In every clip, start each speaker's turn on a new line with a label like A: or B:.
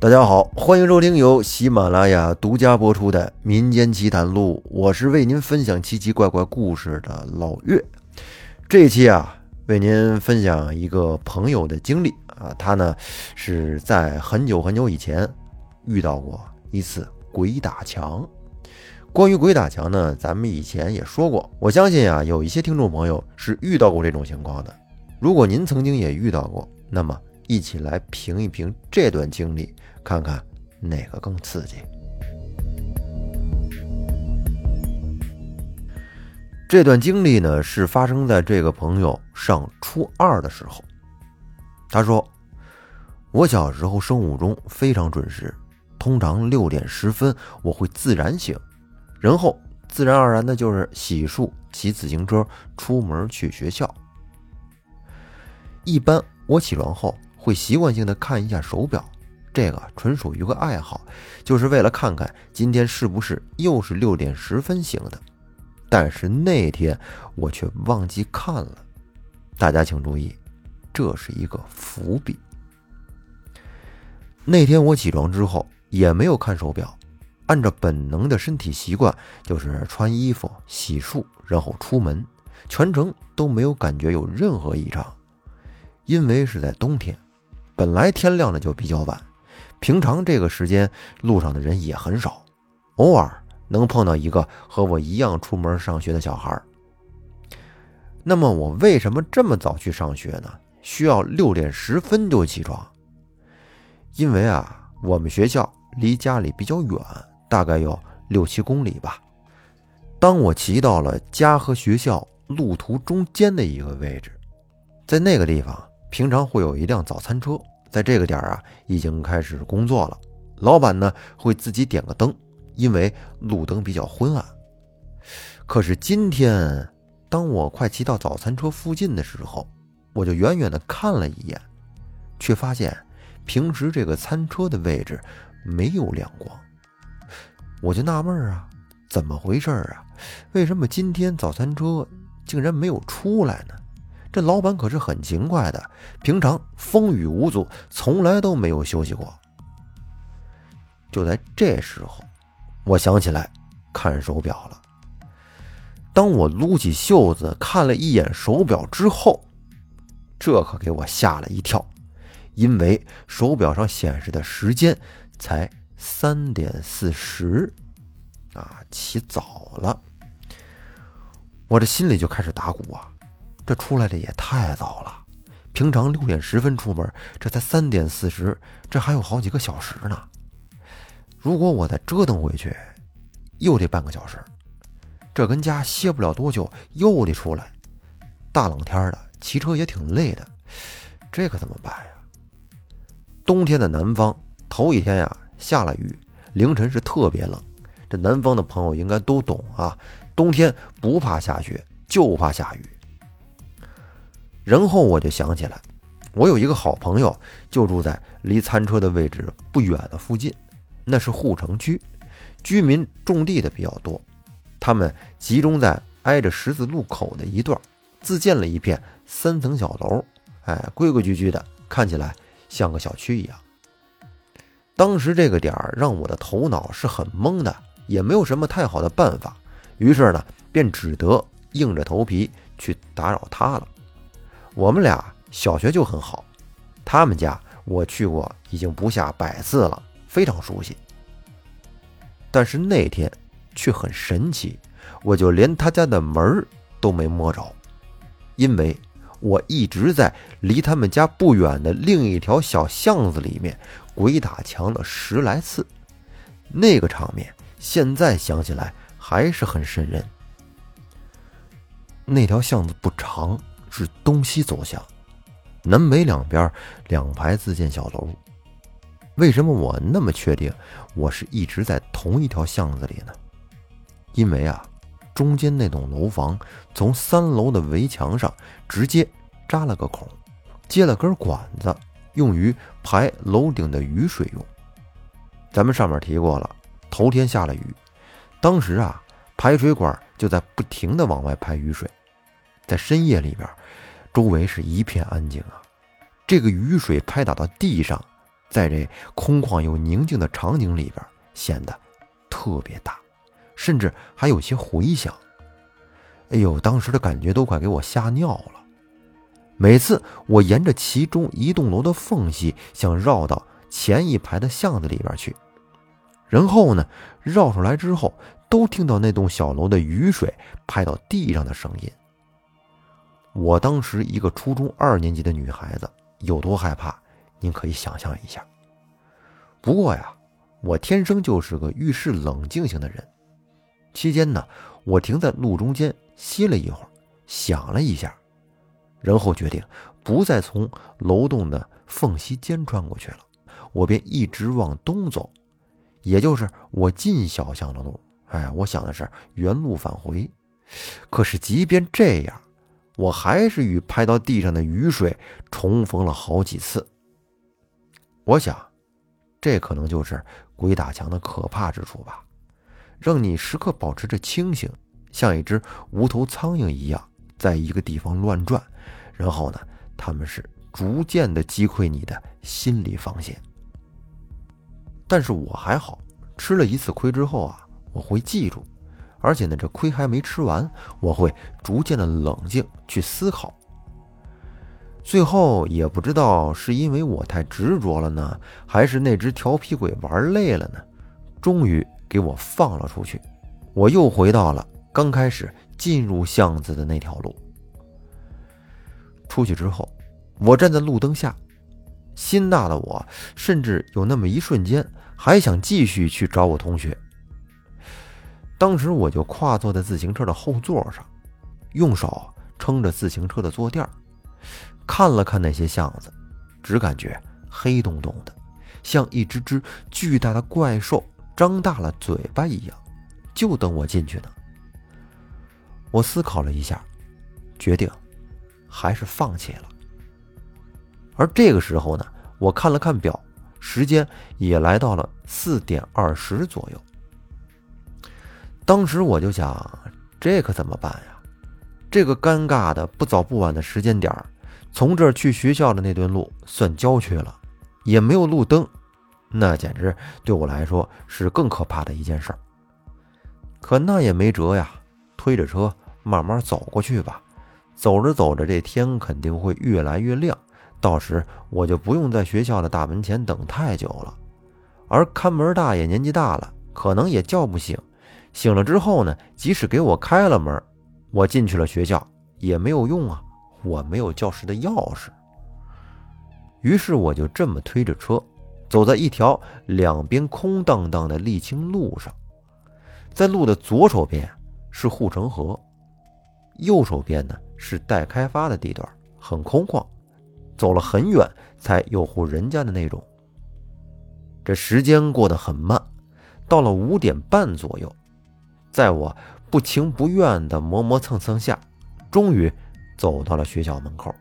A: 大家好，欢迎收听由喜马拉雅独家播出的《民间奇谈录》，我是为您分享奇奇怪怪故事的老岳。这一期啊，为您分享一个朋友的经历啊，他呢是在很久很久以前遇到过一次鬼打墙。关于鬼打墙呢，咱们以前也说过，我相信啊，有一些听众朋友是遇到过这种情况的。如果您曾经也遇到过，那么一起来评一评这段经历。看看哪个更刺激。这段经历呢，是发生在这个朋友上初二的时候。他说：“我小时候生物钟非常准时，通常六点十分我会自然醒，然后自然而然的就是洗漱、骑自行车出门去学校。一般我起床后会习惯性的看一下手表。”这个纯属于个爱好，就是为了看看今天是不是又是六点十分醒的。但是那天我却忘记看了，大家请注意，这是一个伏笔。那天我起床之后也没有看手表，按照本能的身体习惯，就是穿衣服、洗漱，然后出门，全程都没有感觉有任何异常。因为是在冬天，本来天亮的就比较晚。平常这个时间路上的人也很少，偶尔能碰到一个和我一样出门上学的小孩。那么我为什么这么早去上学呢？需要六点十分就起床？因为啊，我们学校离家里比较远，大概有六七公里吧。当我骑到了家和学校路途中间的一个位置，在那个地方，平常会有一辆早餐车。在这个点儿啊，已经开始工作了。老板呢会自己点个灯，因为路灯比较昏暗。可是今天，当我快骑到早餐车附近的时候，我就远远的看了一眼，却发现平时这个餐车的位置没有亮光。我就纳闷啊，怎么回事啊？为什么今天早餐车竟然没有出来呢？这老板可是很勤快的，平常风雨无阻，从来都没有休息过。就在这时候，我想起来看手表了。当我撸起袖子看了一眼手表之后，这可给我吓了一跳，因为手表上显示的时间才三点四十，啊，起早了。我这心里就开始打鼓啊。这出来的也太早了，平常六点十分出门，这才三点四十，这还有好几个小时呢。如果我再折腾回去，又得半个小时，这跟家歇不了多久，又得出来。大冷天的，骑车也挺累的，这可怎么办呀？冬天的南方，头一天呀下了雨，凌晨是特别冷。这南方的朋友应该都懂啊，冬天不怕下雪，就怕下雨。然后我就想起来，我有一个好朋友，就住在离餐车的位置不远的附近，那是护城区，居民种地的比较多，他们集中在挨着十字路口的一段，自建了一片三层小楼，哎，规规矩矩的，看起来像个小区一样。当时这个点儿让我的头脑是很懵的，也没有什么太好的办法，于是呢，便只得硬着头皮去打扰他了。我们俩小学就很好，他们家我去过已经不下百次了，非常熟悉。但是那天却很神奇，我就连他家的门都没摸着，因为我一直在离他们家不远的另一条小巷子里面鬼打墙了十来次，那个场面现在想起来还是很瘆人。那条巷子不长。是东西走向，南北两边两排自建小楼。为什么我那么确定我是一直在同一条巷子里呢？因为啊，中间那栋楼房从三楼的围墙上直接扎了个孔，接了根管子，用于排楼顶的雨水用。咱们上面提过了，头天下了雨，当时啊，排水管就在不停的往外排雨水。在深夜里边，周围是一片安静啊。这个雨水拍打到地上，在这空旷又宁静的场景里边显得特别大，甚至还有些回响。哎呦，当时的感觉都快给我吓尿了。每次我沿着其中一栋楼的缝隙，想绕到前一排的巷子里边去，然后呢，绕出来之后，都听到那栋小楼的雨水拍到地上的声音。我当时一个初中二年级的女孩子有多害怕，您可以想象一下。不过呀，我天生就是个遇事冷静型的人。期间呢，我停在路中间歇了一会儿，想了一下。然后决定不再从楼栋的缝隙间穿过去了，我便一直往东走，也就是我进小巷的路。哎，我想的是原路返回。可是即便这样，我还是与拍到地上的雨水重逢了好几次。我想，这可能就是鬼打墙的可怕之处吧，让你时刻保持着清醒，像一只无头苍蝇一样，在一个地方乱转。然后呢，他们是逐渐的击溃你的心理防线。但是我还好，吃了一次亏之后啊，我会记住，而且呢，这亏还没吃完，我会逐渐的冷静去思考。最后也不知道是因为我太执着了呢，还是那只调皮鬼玩累了呢，终于给我放了出去，我又回到了刚开始进入巷子的那条路。出去之后，我站在路灯下，心大的我甚至有那么一瞬间还想继续去找我同学。当时我就跨坐在自行车的后座上，用手撑着自行车的坐垫看了看那些巷子，只感觉黑洞洞的，像一只只巨大的怪兽张大了嘴巴一样，就等我进去呢。我思考了一下，决定。还是放弃了。而这个时候呢，我看了看表，时间也来到了四点二十左右。当时我就想，这可怎么办呀？这个尴尬的不早不晚的时间点从这儿去学校的那段路算郊区了，也没有路灯，那简直对我来说是更可怕的一件事儿。可那也没辙呀，推着车慢慢走过去吧。走着走着，这天肯定会越来越亮，到时我就不用在学校的大门前等太久了。而看门大爷年纪大了，可能也叫不醒。醒了之后呢，即使给我开了门，我进去了学校也没有用啊，我没有教室的钥匙。于是我就这么推着车，走在一条两边空荡荡的沥青路上，在路的左手边是护城河，右手边呢。是待开发的地段，很空旷，走了很远才有户人家的那种。这时间过得很慢，到了五点半左右，在我不情不愿的磨磨蹭蹭下，终于走到了学校门口。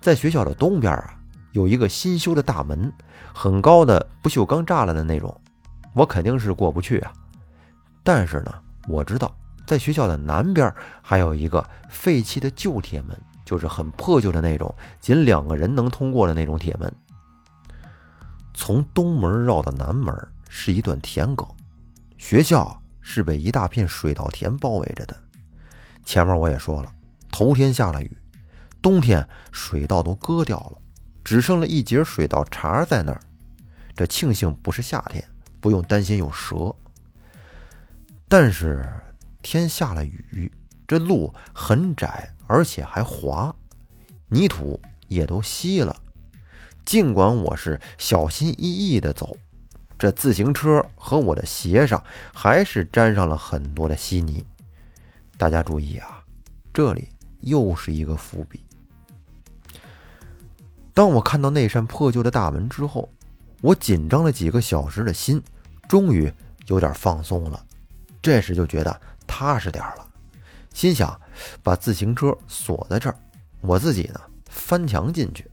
A: 在学校的东边啊，有一个新修的大门，很高的不锈钢栅栏的那种，我肯定是过不去啊。但是呢，我知道。在学校的南边还有一个废弃的旧铁门，就是很破旧的那种，仅两个人能通过的那种铁门。从东门绕到南门是一段田埂，学校是被一大片水稻田包围着的。前面我也说了，头天下了雨，冬天水稻都割掉了，只剩了一截水稻茬在那儿。这庆幸不是夏天，不用担心有蛇。但是。天下了雨，这路很窄，而且还滑，泥土也都稀了。尽管我是小心翼翼地走，这自行车和我的鞋上还是沾上了很多的稀泥。大家注意啊，这里又是一个伏笔。当我看到那扇破旧的大门之后，我紧张了几个小时的心，终于有点放松了。这时就觉得。踏实点了，心想把自行车锁在这儿，我自己呢翻墙进去，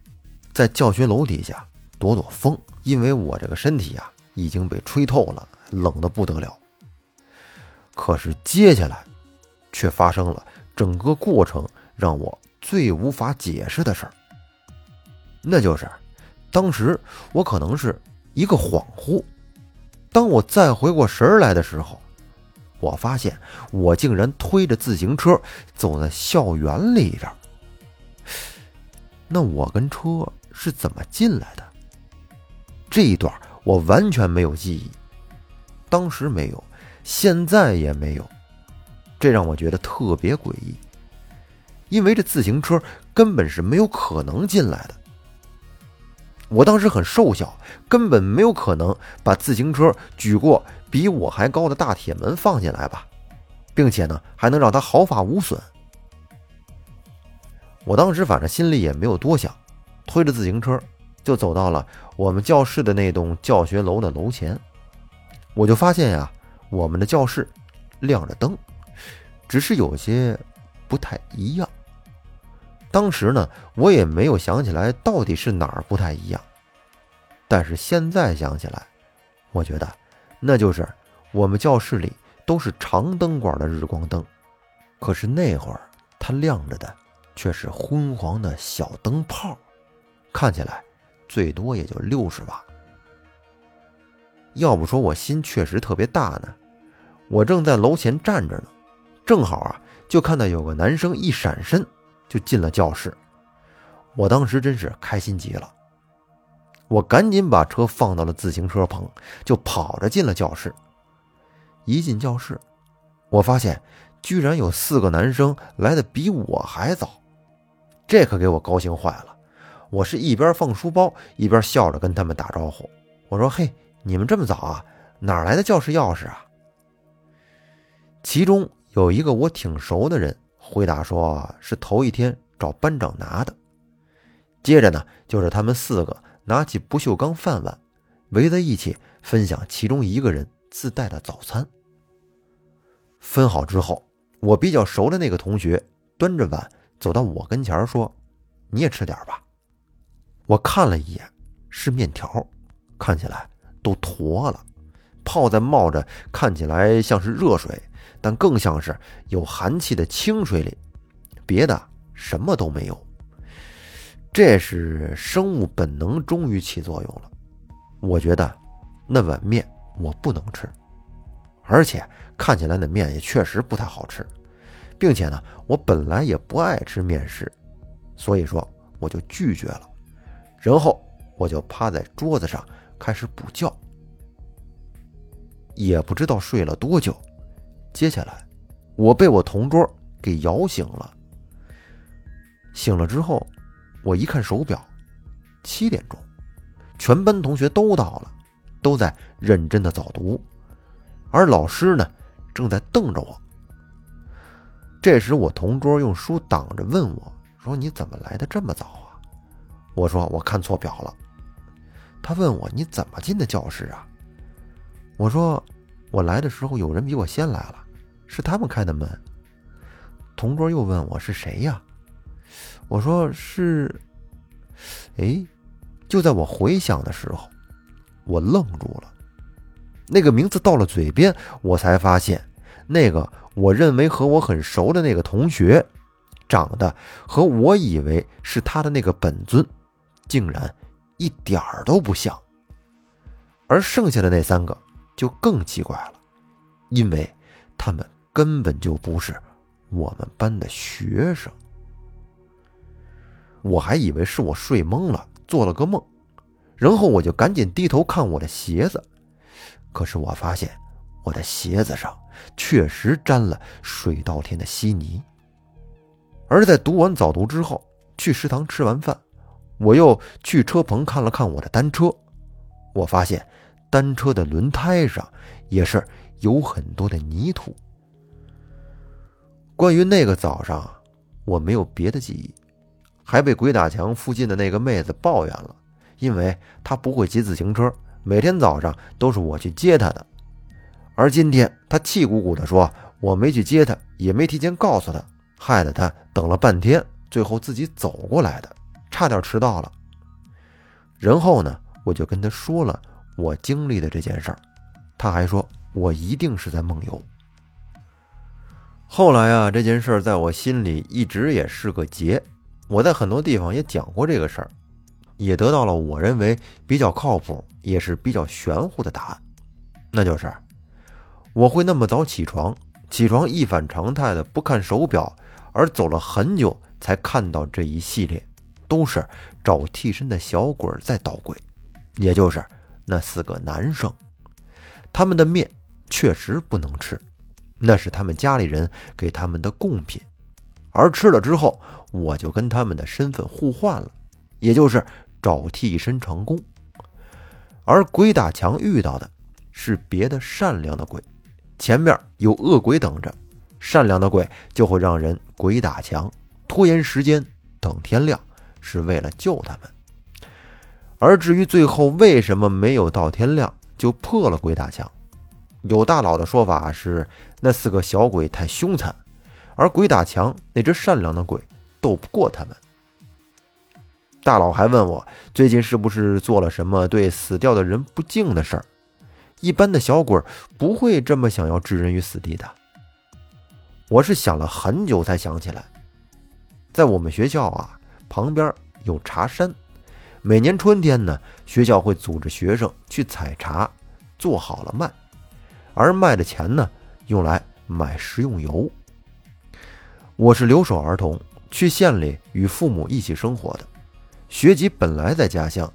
A: 在教学楼底下躲躲风，因为我这个身体啊已经被吹透了，冷的不得了。可是接下来却发生了整个过程让我最无法解释的事儿，那就是当时我可能是一个恍惚，当我再回过神来的时候，我发现我竟然推着自行车走在校园里边。那我跟车是怎么进来的？这一段我完全没有记忆，当时没有，现在也没有，这让我觉得特别诡异。因为这自行车根本是没有可能进来的。我当时很瘦小，根本没有可能把自行车举过比我还高的大铁门放进来吧，并且呢还能让它毫发无损。我当时反正心里也没有多想，推着自行车就走到了我们教室的那栋教学楼的楼前。我就发现呀，我们的教室亮着灯，只是有些不太一样。当时呢，我也没有想起来到底是哪儿不太一样，但是现在想起来，我觉得那就是我们教室里都是长灯管的日光灯，可是那会儿它亮着的却是昏黄的小灯泡，看起来最多也就六十瓦。要不说我心确实特别大呢，我正在楼前站着呢，正好啊，就看到有个男生一闪身。就进了教室，我当时真是开心极了。我赶紧把车放到了自行车棚，就跑着进了教室。一进教室，我发现居然有四个男生来的比我还早，这可给我高兴坏了。我是一边放书包，一边笑着跟他们打招呼。我说：“嘿，你们这么早啊？哪来的教室钥匙啊？”其中有一个我挺熟的人。回答说是头一天找班长拿的，接着呢就是他们四个拿起不锈钢饭碗，围在一起分享其中一个人自带的早餐。分好之后，我比较熟的那个同学端着碗走到我跟前说：“你也吃点吧。”我看了一眼，是面条，看起来都坨了，泡在冒着，看起来像是热水。但更像是有寒气的清水里，别的什么都没有。这是生物本能终于起作用了。我觉得那碗面我不能吃，而且看起来那面也确实不太好吃，并且呢，我本来也不爱吃面食，所以说我就拒绝了。然后我就趴在桌子上开始补觉，也不知道睡了多久。接下来，我被我同桌给摇醒了。醒了之后，我一看手表，七点钟，全班同学都到了，都在认真的早读，而老师呢，正在瞪着我。这时，我同桌用书挡着，问我说：“你怎么来的这么早？”我说：“我看错表了。”他问我：“你怎么进的教室啊？”我说：“我来的时候有人比我先来了。”是他们开的门。同桌又问我是谁呀？我说是。哎，就在我回想的时候，我愣住了。那个名字到了嘴边，我才发现，那个我认为和我很熟的那个同学，长得和我以为是他的那个本尊，竟然一点儿都不像。而剩下的那三个就更奇怪了，因为他们。根本就不是我们班的学生，我还以为是我睡懵了，做了个梦，然后我就赶紧低头看我的鞋子，可是我发现我的鞋子上确实沾了水稻田的稀泥。而在读完早读之后，去食堂吃完饭，我又去车棚看了看我的单车，我发现单车的轮胎上也是有很多的泥土。关于那个早上，我没有别的记忆，还被鬼打墙附近的那个妹子抱怨了，因为她不会骑自行车，每天早上都是我去接她的。而今天她气鼓鼓地说我没去接她，也没提前告诉她，害得她等了半天，最后自己走过来的，差点迟到了。然后呢，我就跟他说了我经历的这件事儿，他还说我一定是在梦游。后来啊，这件事儿在我心里一直也是个结。我在很多地方也讲过这个事儿，也得到了我认为比较靠谱，也是比较玄乎的答案，那就是我会那么早起床，起床一反常态的不看手表，而走了很久才看到这一系列，都是找替身的小鬼在捣鬼，也就是那四个男生，他们的面确实不能吃，那是他们家里人给他们的贡品。而吃了之后，我就跟他们的身份互换了，也就是找替身成功。而鬼打墙遇到的是别的善良的鬼，前面有恶鬼等着，善良的鬼就会让人鬼打墙，拖延时间，等天亮，是为了救他们。而至于最后为什么没有到天亮就破了鬼打墙，有大佬的说法是那四个小鬼太凶残。而鬼打墙，那只善良的鬼斗不过他们。大佬还问我最近是不是做了什么对死掉的人不敬的事儿？一般的小鬼不会这么想要置人于死地的。我是想了很久才想起来，在我们学校啊旁边有茶山，每年春天呢，学校会组织学生去采茶，做好了卖，而卖的钱呢用来买食用油。我是留守儿童，去县里与父母一起生活的。学籍本来在家乡，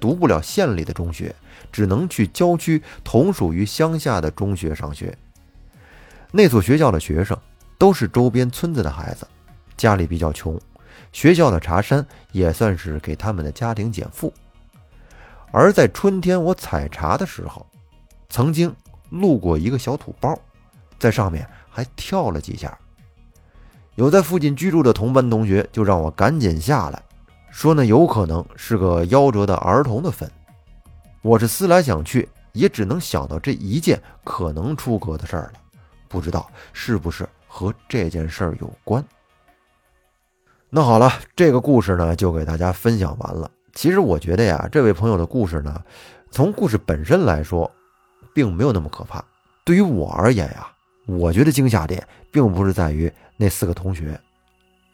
A: 读不了县里的中学，只能去郊区同属于乡下的中学上学。那所学校的学生都是周边村子的孩子，家里比较穷，学校的茶山也算是给他们的家庭减负。而在春天我采茶的时候，曾经路过一个小土包，在上面还跳了几下。有在附近居住的同班同学就让我赶紧下来，说那有可能是个夭折的儿童的坟。我是思来想去，也只能想到这一件可能出格的事儿了，不知道是不是和这件事儿有关。那好了，这个故事呢就给大家分享完了。其实我觉得呀，这位朋友的故事呢，从故事本身来说，并没有那么可怕。对于我而言呀，我觉得惊吓点并不是在于。那四个同学，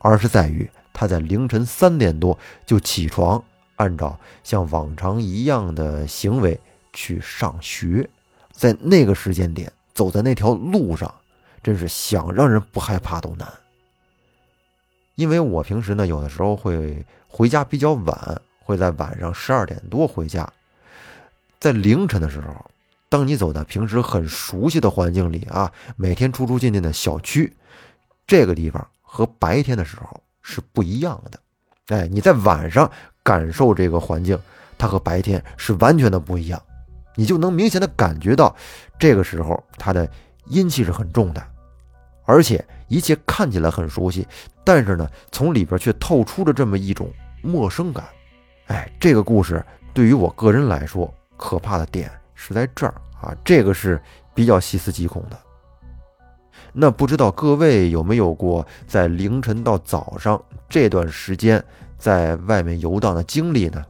A: 而是在于他在凌晨三点多就起床，按照像往常一样的行为去上学，在那个时间点走在那条路上，真是想让人不害怕都难。因为我平时呢，有的时候会回家比较晚，会在晚上十二点多回家，在凌晨的时候，当你走在平时很熟悉的环境里啊，每天出出进进的小区。这个地方和白天的时候是不一样的，哎，你在晚上感受这个环境，它和白天是完全的不一样，你就能明显的感觉到，这个时候它的阴气是很重的，而且一切看起来很熟悉，但是呢，从里边却透出了这么一种陌生感，哎，这个故事对于我个人来说，可怕的点是在这儿啊，这个是比较细思极恐的。那不知道各位有没有过在凌晨到早上这段时间在外面游荡的经历呢？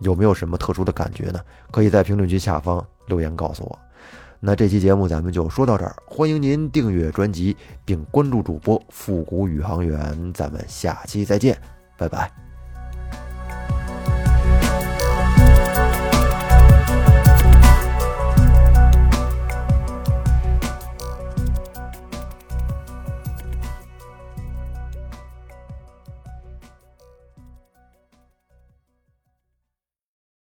A: 有没有什么特殊的感觉呢？可以在评论区下方留言告诉我。那这期节目咱们就说到这儿，欢迎您订阅专辑并关注主播复古宇航员，咱们下期再见，拜拜。